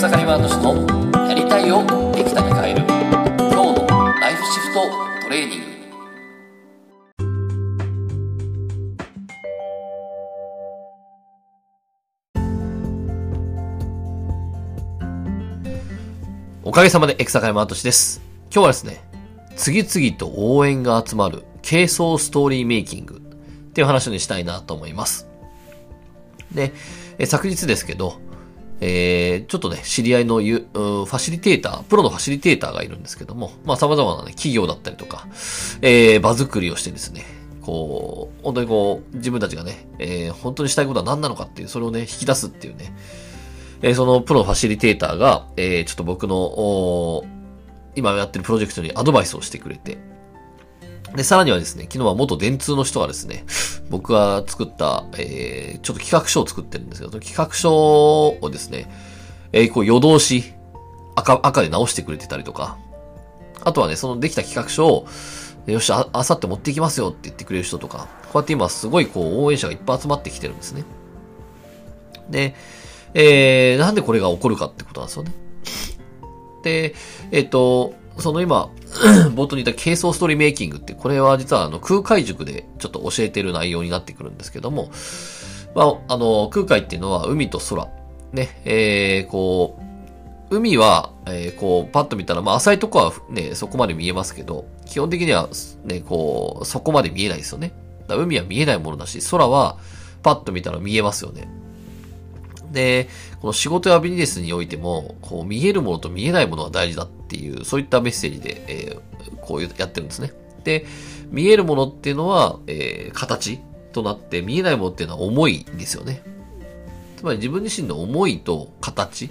草刈ワード氏のやりたいをできたに変える今日のライフシフトトレーニングおかげさまでエクサカイマートシです。今日はですね、次々と応援が集まる軽装ストーリーメイキングっていう話にしたいなと思います。で、え昨日ですけど、えー、ちょっとね、知り合いのゆファシリテーター、プロのファシリテーターがいるんですけども、まあ様々なね、企業だったりとか、えー、場作りをしてですね、こう、本当にこう、自分たちがね、えー、本当にしたいことは何なのかっていう、それをね、引き出すっていうね、えー、そのプロファシリテーターが、えー、ちょっと僕の、今やってるプロジェクトにアドバイスをしてくれて、で、さらにはですね、昨日は元電通の人がですね、僕が作った、えー、ちょっと企画書を作ってるんですけど、企画書をですね、えー、こう夜通し赤、赤で直してくれてたりとか、あとはね、そのできた企画書を、よし、あ、あさって持ってきますよって言ってくれる人とか、こうやって今すごいこう応援者がいっぱい集まってきてるんですね。で、えー、なんでこれが起こるかってことなんですよね。で、えっ、と、その今、冒頭に言った軽装ストーリーメイキングって、これは実はあの空海塾でちょっと教えてる内容になってくるんですけども、まあ、あの、空海っていうのは海と空。ね、えー、こう、海は、えー、こう、パッと見たら、まあ、浅いとこはね、そこまで見えますけど、基本的には、ね、こう、そこまで見えないですよね。海は見えないものだし、空は、パッと見たら見えますよね。で、この仕事やビジネスにおいても、こう見えるものと見えないものが大事だっていう、そういったメッセージで、えー、こうやってるんですね。で、見えるものっていうのは、えー、形となって、見えないものっていうのは思いですよね。つまり自分自身の思いと形。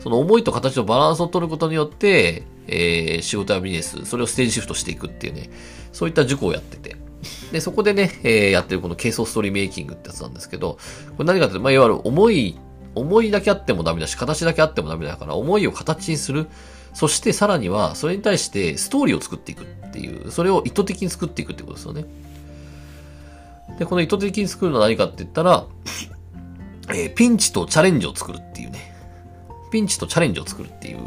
その思いと形のバランスを取ることによって、えー、仕事やビジネス、それをステージシフトしていくっていうね、そういった塾をやってて。で、そこでね、えー、やってるこの軽装ストーリーメイキングってやつなんですけど、これ何かというと、まあ、いわゆる思い、思いだけあってもダメだし、形だけあってもダメだから、思いを形にする。そしてさらには、それに対してストーリーを作っていくっていう、それを意図的に作っていくってことですよね。で、この意図的に作るのは何かって言ったら、えー、ピンチとチャレンジを作るっていうね。ピンチとチャレンジを作るっていう。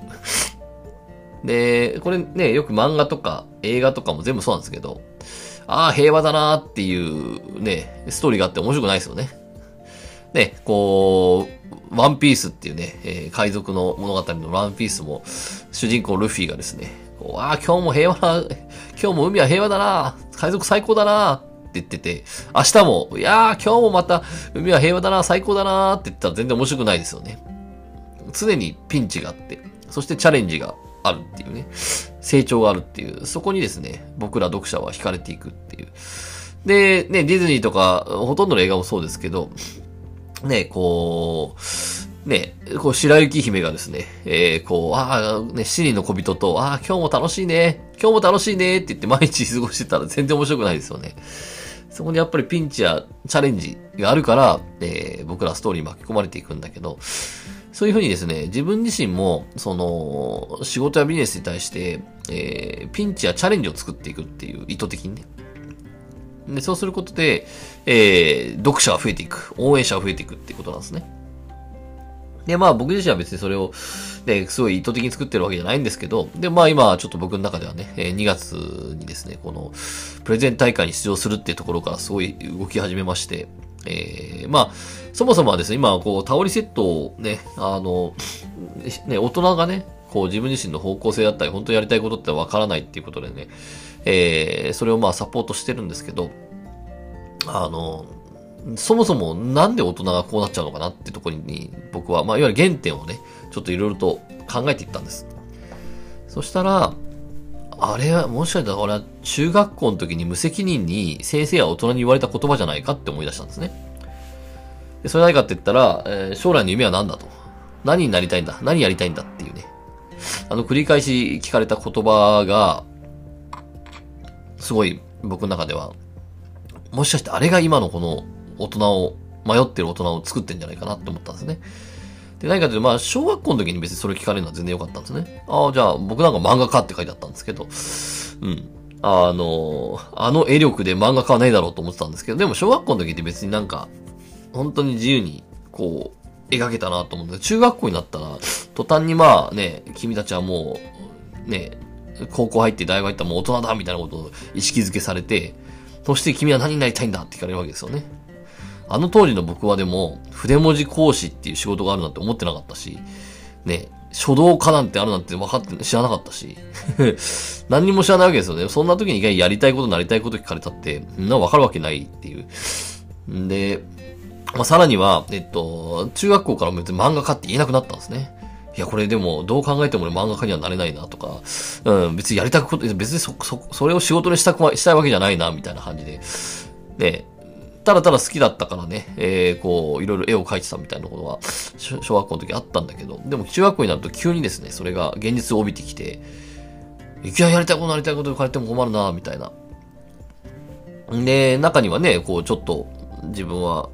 で、これね、よく漫画とか映画とかも全部そうなんですけど、ああ、平和だなーっていうね、ストーリーがあって面白くないですよね。ね、こう、ワンピースっていうね、えー、海賊の物語のワンピースも、主人公ルフィがですね、こうああ、今日も平和な、今日も海は平和だな海賊最高だなって言ってて、明日も、いやー、今日もまた海は平和だな最高だなって言ったら全然面白くないですよね。常にピンチがあって、そしてチャレンジがあるっていうね、成長があるっていう、そこにですね、僕ら読者は惹かれていくっていう。で、ね、ディズニーとか、ほとんどの映画もそうですけど、ね、こう、ね、こう、白雪姫がですね、えー、こう、ああ、ね、七人の小人と、ああ、今日も楽しいね、今日も楽しいねって言って毎日過ごしてたら全然面白くないですよね。そこにやっぱりピンチやチャレンジがあるから、えー、僕らストーリーに巻き込まれていくんだけど、そういうふうにですね、自分自身も、その、仕事やビジネスに対して、えー、ピンチやチャレンジを作っていくっていう意図的にね。で、そうすることで、えー、読者が増えていく、応援者が増えていくっていうことなんですね。で、まあ僕自身は別にそれを、ね、すごい意図的に作ってるわけじゃないんですけど、で、まあ今ちょっと僕の中ではね、2月にですね、この、プレゼン大会に出場するっていうところからすごい動き始めまして、えー、まあ、そもそもはですね、今、こう、タオリセットをね、あの、ね、大人がね、こう、自分自身の方向性だったり、本当にやりたいことってわからないっていうことでね、えー、それをまあサポートしてるんですけど、あの、そもそもなんで大人がこうなっちゃうのかなってところに、僕は、まあ、いわゆる原点をね、ちょっといろいろと考えていったんです。そしたら、あれは、もしかしたら俺は中学校の時に無責任に先生や大人に言われた言葉じゃないかって思い出したんですね。でそれ何かって言ったら、えー、将来の夢は何だと。何になりたいんだ何やりたいんだっていうね。あの、繰り返し聞かれた言葉が、すごい僕の中では、もしかしてあれが今のこの大人を、迷ってる大人を作ってんじゃないかなって思ったんですね。で、何かというと、まあ、小学校の時に別にそれ聞かれるのは全然良かったんですね。ああ、じゃあ、僕なんか漫画家って書いてあったんですけど、うん。あの、あの絵力で漫画家はないだろうと思ってたんですけど、でも小学校の時って別になんか、本当に自由に、こう、描けたなと思うんで、中学校になったら、途端にまあね、君たちはもう、ね、高校入って大学入ったらもう大人だみたいなことを意識づけされて、そして君は何になりたいんだって聞かれるわけですよね。あの当時の僕はでも、筆文字講師っていう仕事があるなんて思ってなかったし、ね、書道家なんてあるなんて分かって、知らなかったし、何にも知らないわけですよね。そんな時にやりたいこと、なりたいこと聞かれたって、みんな分かるわけないっていう。んで、まあ、さらには、えっと、中学校からも別に漫画家って言えなくなったんですね。いや、これでも、どう考えても俺漫画家にはなれないなとか、うん、別にやりたくこと、別にそ、そ、それを仕事にしたく、したいわけじゃないな、みたいな感じで。で、ただただ好きだったからね、えー、こう、いろいろ絵を描いてたみたいなことは、小学校の時あったんだけど、でも中学校になると急にですね、それが現実を帯びてきて、いきなりやりたいことなりたいこと書かれても困るな、みたいな。で、中にはね、こう、ちょっと、自分は、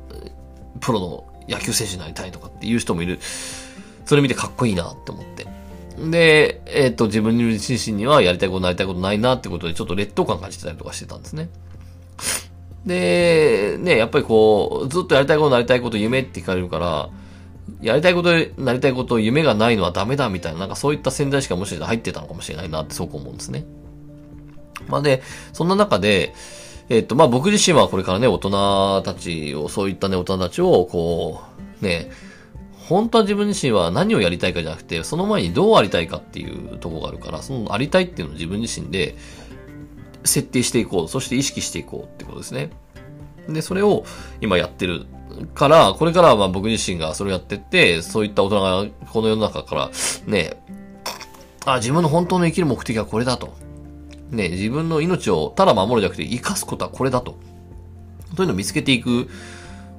プロの野球選手になりたいとかっていう人もいる。それ見てかっこいいなって思って。で、えっ、ー、と、自分自身にはやりたいことなりたいことないなってことで、ちょっと劣等感感じてたりとかしてたんですね。で、ね、やっぱりこう、ずっとやりたいことなりたいこと夢って聞かれるから、やりたいことなりたいこと夢がないのはダメだみたいな、なんかそういった潜在意識がもしかしたら入ってたのかもしれないなってすごく思うんですね。まあで、そんな中で、えっ、と、まあ僕自身はこれからね、大人たちを、そういったね、大人たちを、こう、ね、本当は自分自身は何をやりたいかじゃなくて、その前にどうありたいかっていうとこがあるから、そのありたいっていうのを自分自身で設定していこう。そして意識していこうってことですね。で、それを今やってるから、これからはまあ僕自身がそれをやってって、そういった大人がこの世の中からね、あ、自分の本当の生きる目的はこれだと。ね、自分の命をただ守るじゃなくて生かすことはこれだと。そういうのを見つけていく、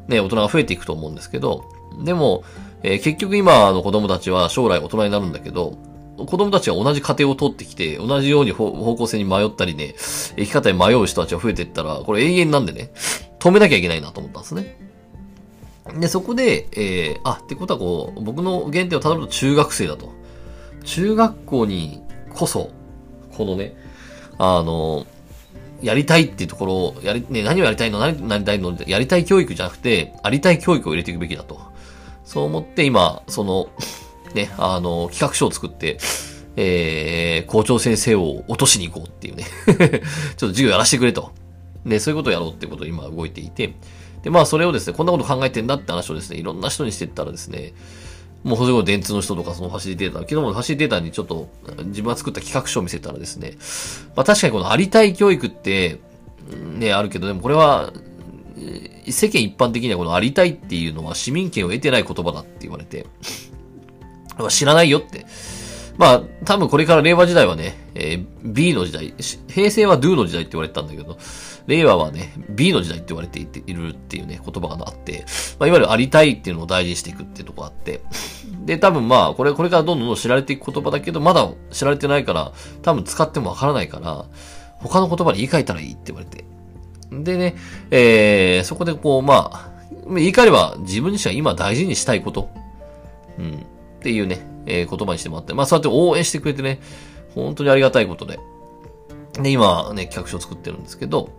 ね、大人が増えていくと思うんですけど、でも、えー、結局今の子供たちは将来大人になるんだけど、子供たちが同じ過程を通ってきて、同じように方向性に迷ったりね、生き方に迷う人たちが増えていったら、これ永遠なんでね、止めなきゃいけないなと思ったんですね。で、そこで、えー、あ、ってことはこう、僕の原点をたどると中学生だと。中学校にこそ、このね、あの、やりたいっていうところを、やり、ね、何をやりたいの何なりたいのやりたい教育じゃなくて、ありたい教育を入れていくべきだと。そう思って今、その、ね、あの、企画書を作って、えー、校長先生を落としに行こうっていうね ちょっと授業やらせてくれと。で、そういうことをやろうってことを今動いていて、で、まあそれをですね、こんなこと考えてんだって話をですね、いろんな人にしていったらですね、もうそれこそ電通の人とかそのファシリテータ、昨日もファシリテータにちょっと自分が作った企画書を見せたらですね、まあ確かにこのありたい教育って、ね、あるけど、でもこれは、世間一般的にはこのありたいっていうのは市民権を得てない言葉だって言われて、知らないよって。まあ、多分これから令和時代はね、えー、B の時代、平成は Do の時代って言われてたんだけど、令和はね、B の時代って言われていているっていうね、言葉があって、まあ、いわゆるありたいっていうのを大事にしていくっていうとこがあって、で、多分まあ、これ、これからどんどん知られていく言葉だけど、まだ知られてないから、多分使ってもわからないから、他の言葉で言い換えたらいいって言われて。でね、えー、そこでこう、まあ、言い換えれば自分自身は今大事にしたいこと。うん。っていうね、えー、言葉にしてもらって、まあそうやって応援してくれてね、本当にありがたいことで。で、今ね、企画書を作ってるんですけど、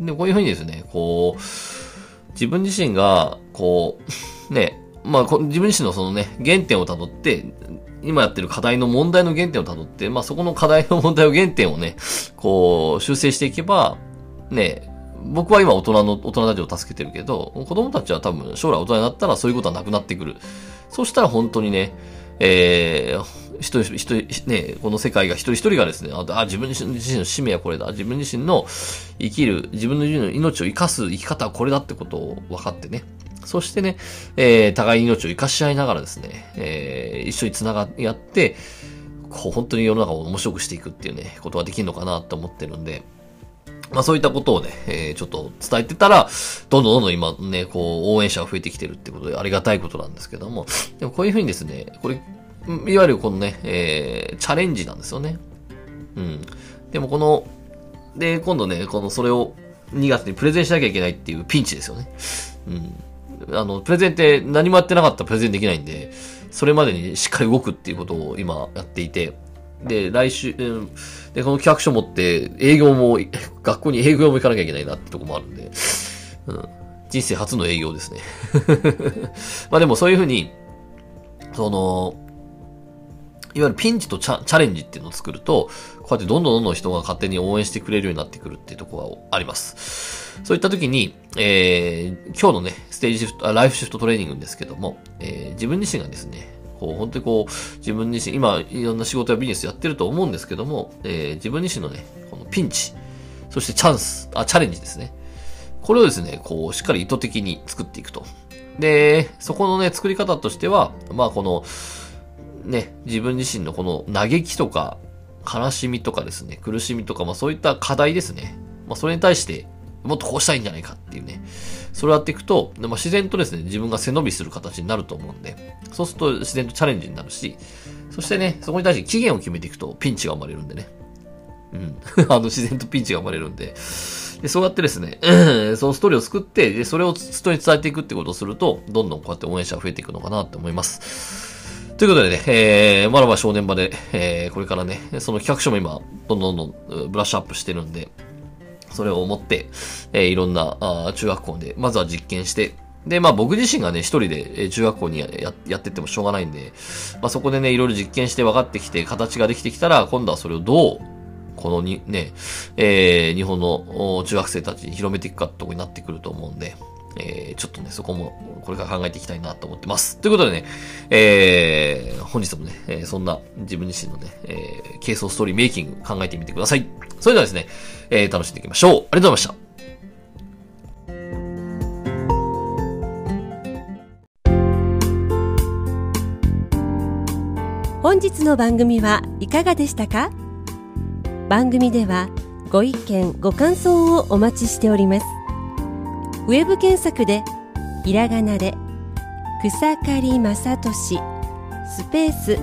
で、こういうふうにですね、こう、自分自身が、こう、ね、まあ、自分自身のそのね、原点をたどって、今やってる課題の問題の原点をたどって、まあ、そこの課題の問題を原点をね、こう、修正していけば、ね、僕は今大人の、大人たちを助けてるけど、子供たちは多分将来大人になったらそういうことはなくなってくる。そしたら本当にね、えー、一人、一人、ね、この世界が一人一人がですね、ああ、自分自身の使命はこれだ。自分自身の生きる、自分の命を生かす生き方はこれだってことを分かってね。そしてね、えー、互いに命を生かし合いながらですね、えー、一緒に繋がり合って、こう、本当に世の中を面白くしていくっていうね、ことができるのかなと思ってるんで、まあそういったことをね、えー、ちょっと伝えてたら、どんどんどんどん今ね、こう、応援者が増えてきてるってことでありがたいことなんですけども、でもこういうふうにですね、これ、いわゆるこのね、えー、チャレンジなんですよね。うん。でもこの、で、今度ね、この、それを2月にプレゼンしなきゃいけないっていうピンチですよね。うん。あの、プレゼンって何もやってなかったらプレゼンできないんで、それまでにしっかり動くっていうことを今やっていて、で、来週、うんで、この企画書持って、営業も、学校に営業も行かなきゃいけないなってとこもあるんで、うん。人生初の営業ですね。まあでもそういうふうに、その、いわゆるピンチとチャチャレンジっていうのを作ると、こうやってどんどんどんどん人が勝手に応援してくれるようになってくるっていうところがあります。そういった時に、えー、今日のね、ステージシフト、ライフシフトトレーニングですけども、えー、自分自身がですね、こう、本当にこう、自分自身、今、いろんな仕事やビジネスやってると思うんですけども、えー、自分自身のね、このピンチ、そしてチャンス、あ、チャレンジですね。これをですね、こう、しっかり意図的に作っていくと。で、そこのね、作り方としては、まあ、この、ね、自分自身のこの嘆きとか、悲しみとかですね、苦しみとか、まあそういった課題ですね。まあそれに対して、もっとこうしたいんじゃないかっていうね。それをやっていくと、まあ、自然とですね、自分が背伸びする形になると思うんで、そうすると自然とチャレンジになるし、そしてね、そこに対して期限を決めていくとピンチが生まれるんでね。うん。あの、自然とピンチが生まれるんで。で、そうやってですね、そのストーリーを作って、で、それを人に伝えていくってことをすると、どんどんこうやって応援者が増えていくのかなって思います。ということでね、えー、まだまだ正念場で、えー、これからね、その企画書も今、どんどんどんどんブラッシュアップしてるんで、それを思って、えー、いろんなあ中学校で、まずは実験して、で、まあ僕自身がね、一人で中学校にややってってもしょうがないんで、まあそこでね、いろいろ実験して分かってきて、形ができてきたら、今度はそれをどう、このに、ね、えー、日本の中学生たちに広めていくかってとこになってくると思うんで、えー、ちょっとね、そこもこれから考えていきたいなと思ってます。ということでね、えー、本日もね、えー、そんな自分自身のね、えー、ケースストーリーメイキング考えてみてください。それではですね、えー、楽しんでいきましょう。ありがとうございました。本日の番組はいかがでしたか？番組ではご意見ご感想をお待ちしておりますウェブ検索でひらがなで草刈正俊スペース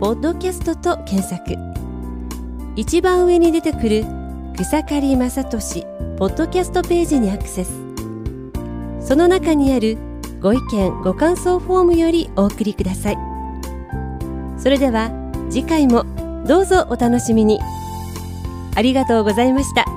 ポッドキャストと検索。一番上に出てくる草刈正俊ポッドキャストページにアクセス。その中にあるご意見ご感想フォームよりお送りください。それでは次回もどうぞお楽しみに。ありがとうございました。